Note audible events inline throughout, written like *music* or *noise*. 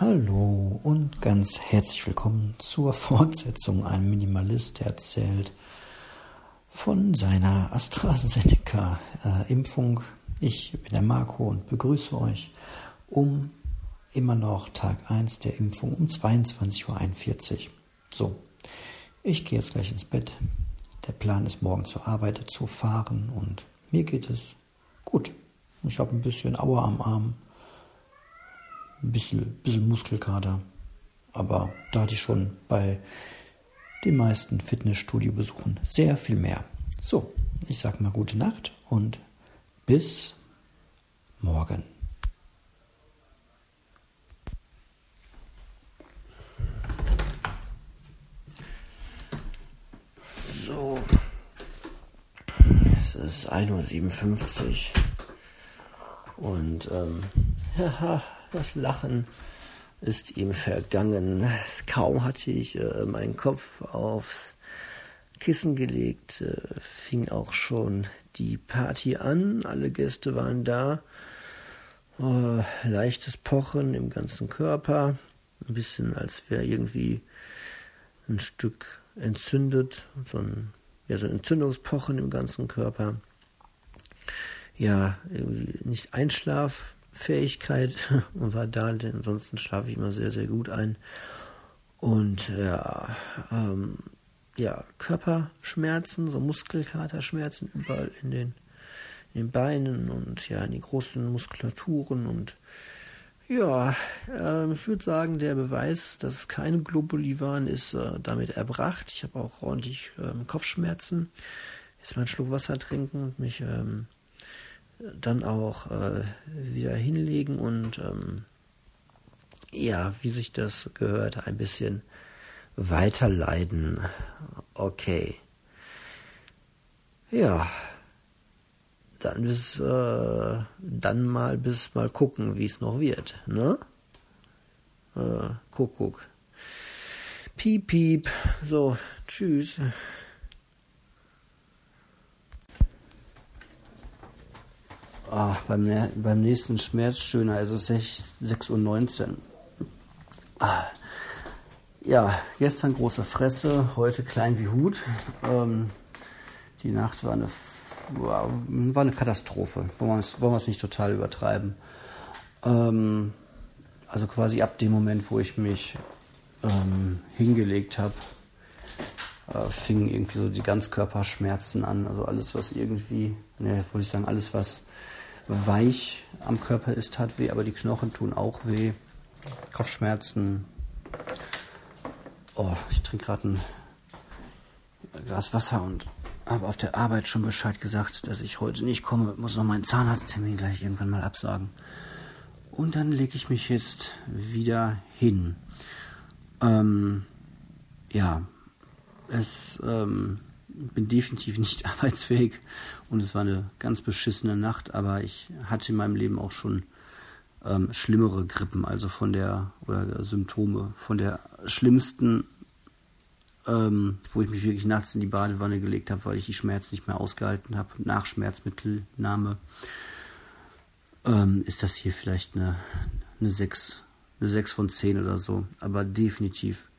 Hallo und ganz herzlich willkommen zur *laughs* Fortsetzung. Ein Minimalist erzählt von seiner AstraZeneca-Impfung. Ich bin der Marco und begrüße euch um immer noch Tag 1 der Impfung um 22.41 Uhr. So, ich gehe jetzt gleich ins Bett. Der Plan ist, morgen zur Arbeit zu fahren und mir geht es gut. Ich habe ein bisschen Aua am Arm ein bisschen, bisschen Muskelkater. Aber da hatte ich schon bei den meisten Fitnessstudio-Besuchen sehr viel mehr. So, ich sage mal gute Nacht und bis morgen. So, es ist 1.57 Uhr und ähm, *laughs* ja, das Lachen ist ihm vergangen. Kaum hatte ich äh, meinen Kopf aufs Kissen gelegt, äh, fing auch schon die Party an. Alle Gäste waren da. Äh, leichtes Pochen im ganzen Körper. Ein bisschen, als wäre irgendwie ein Stück entzündet. So ein, ja, so ein Entzündungspochen im ganzen Körper. Ja, irgendwie nicht Einschlaf, Fähigkeit *laughs* war da, denn ansonsten schlafe ich immer sehr, sehr gut ein. Und ja, ähm, ja, Körperschmerzen, so Muskelkaterschmerzen überall in den, in den Beinen und ja, in den großen Muskulaturen und ja, äh, ich würde sagen, der Beweis, dass es keine Globuli waren, ist äh, damit erbracht. Ich habe auch ordentlich ähm, Kopfschmerzen. Jetzt mal einen Schluck Wasser trinken und mich ähm, dann auch äh, wieder hinlegen und ähm, ja, wie sich das gehört, ein bisschen weiterleiden. Okay. Ja. Dann bis äh, dann mal bis mal gucken, wie es noch wird, ne? Äh, guck, guck. Piep, piep. So, tschüss. Oh, beim, beim nächsten Schmerzstöhner ist es 6.19 Uhr. Ah. Ja, gestern große Fresse, heute klein wie Hut. Ähm, die Nacht war eine, war eine Katastrophe. Wollen wir es nicht total übertreiben. Ähm, also quasi ab dem Moment, wo ich mich ähm, hingelegt habe, äh, fingen irgendwie so die Ganzkörperschmerzen an. Also alles, was irgendwie, ne, wollte ich sagen, alles, was weich am Körper ist, hat weh, aber die Knochen tun auch weh. Kopfschmerzen. Oh, ich trinke gerade ein Glas Wasser und habe auf der Arbeit schon Bescheid gesagt, dass ich heute nicht komme. Muss noch meinen Zahnarzttermin gleich irgendwann mal absagen. Und dann lege ich mich jetzt wieder hin. Ähm, ja, es ähm, bin definitiv nicht *laughs* arbeitsfähig und es war eine ganz beschissene Nacht, aber ich hatte in meinem Leben auch schon ähm, schlimmere Grippen, also von der, oder Symptome, von der schlimmsten, ähm, wo ich mich wirklich nachts in die Badewanne gelegt habe, weil ich die Schmerzen nicht mehr ausgehalten habe, nach Schmerzmittelnahme, ähm, ist das hier vielleicht eine, eine 6, eine 6 von 10 oder so, aber definitiv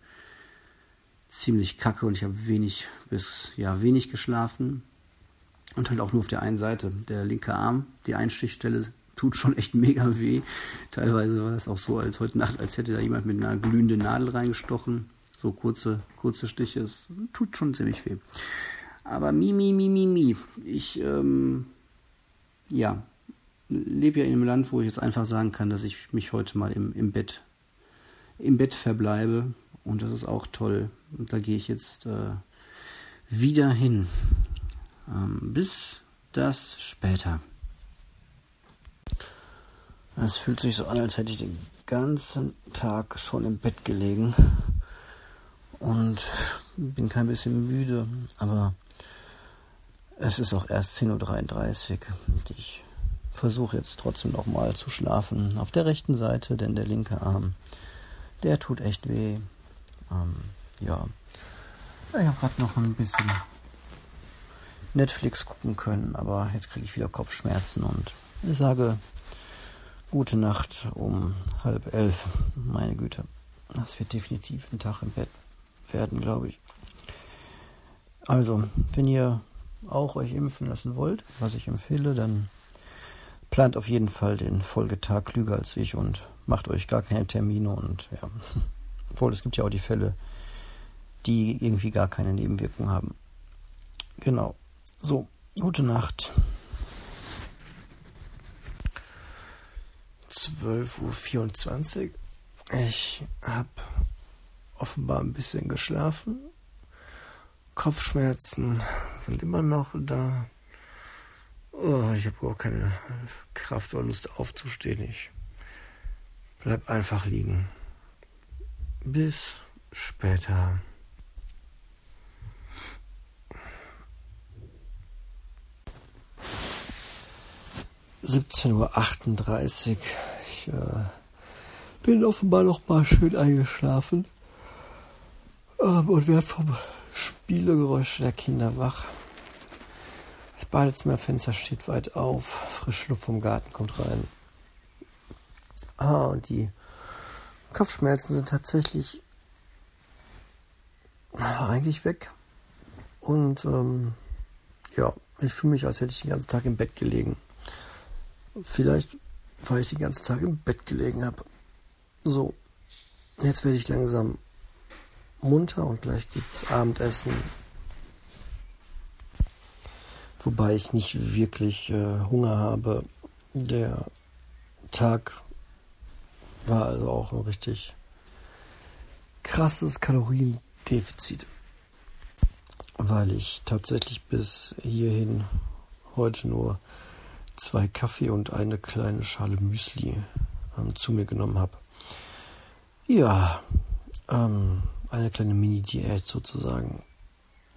ziemlich kacke und ich habe wenig bis ja wenig geschlafen und halt auch nur auf der einen Seite. Der linke Arm, die Einstichstelle tut schon echt mega weh. Teilweise war das auch so, als heute Nacht, als hätte da jemand mit einer glühenden Nadel reingestochen. So kurze, kurze Stiche, es tut schon ziemlich weh. Aber mi, mi, mi, mi, mi. Ich, ähm, ja, lebe ja in einem Land, wo ich jetzt einfach sagen kann, dass ich mich heute mal im, im Bett, im Bett verbleibe. Und das ist auch toll. Und da gehe ich jetzt äh, wieder hin. Ähm, bis das später. Es fühlt sich so an, als hätte ich den ganzen Tag schon im Bett gelegen und bin kein bisschen müde, aber es ist auch erst 10.33 Uhr. Ich versuche jetzt trotzdem noch mal zu schlafen auf der rechten Seite, denn der linke Arm, der tut echt weh. Ähm, ja, ich habe gerade noch ein bisschen Netflix gucken können, aber jetzt kriege ich wieder Kopfschmerzen und ich sage gute Nacht um halb elf. meine Güte. Das wird definitiv ein Tag im Bett werden, glaube ich. Also, wenn ihr auch euch impfen lassen wollt, was ich empfehle, dann plant auf jeden Fall den Folgetag klüger als ich und macht euch gar keine Termine und ja. *laughs* Obwohl, es gibt ja auch die Fälle, die irgendwie gar keine Nebenwirkungen haben. Genau. So, gute Nacht. 12.24 Uhr. Ich habe offenbar ein bisschen geschlafen. Kopfschmerzen sind immer noch da. Oh, ich habe auch keine Kraft oder Lust aufzustehen. Ich bleib einfach liegen. Bis später. 17.38 Uhr. Ich äh, bin offenbar noch mal schön eingeschlafen ähm, und werde vom Spielegeräusch der Kinder wach. Das Badezimmerfenster steht weit auf, frische Luft vom Garten kommt rein. Ah, und die Kopfschmerzen sind tatsächlich eigentlich weg. Und ähm, ja, ich fühle mich, als hätte ich den ganzen Tag im Bett gelegen. Vielleicht, weil ich den ganzen Tag im Bett gelegen habe. So, jetzt werde ich langsam munter und gleich gibt's Abendessen. Wobei ich nicht wirklich äh, Hunger habe. Der Tag war also auch ein richtig krasses Kaloriendefizit. Weil ich tatsächlich bis hierhin heute nur zwei Kaffee und eine kleine Schale Müsli ähm, zu mir genommen habe. Ja, ähm, eine kleine Mini-Diät sozusagen.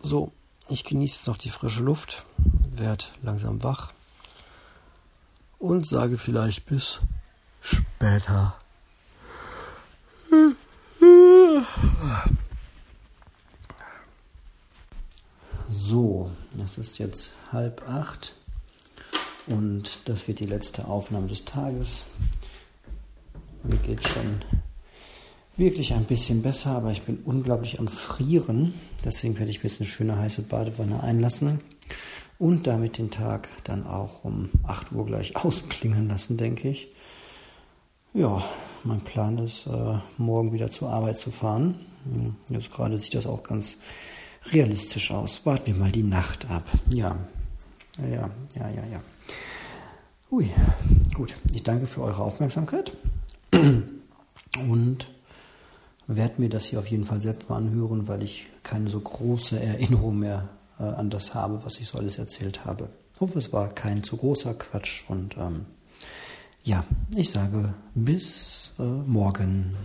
So, ich genieße jetzt noch die frische Luft, werde langsam wach und sage vielleicht bis später. So, es ist jetzt halb acht. Und das wird die letzte Aufnahme des Tages. Mir geht schon wirklich ein bisschen besser, aber ich bin unglaublich am Frieren. Deswegen werde ich mir jetzt eine schöne heiße Badewanne einlassen und damit den Tag dann auch um 8 Uhr gleich *laughs* ausklingen lassen, denke ich. Ja, mein Plan ist, äh, morgen wieder zur Arbeit zu fahren. Hm, jetzt gerade sieht das auch ganz realistisch aus. Warten wir mal die Nacht ab. Ja, ja, ja, ja, ja. Ui, gut. Ich danke für eure Aufmerksamkeit *clears throat* und werde mir das hier auf jeden Fall selbst mal anhören, weil ich keine so große Erinnerung mehr äh, an das habe, was ich so alles erzählt habe. Ich hoffe, es war kein zu großer Quatsch und ähm, ja, ich sage bis äh, morgen.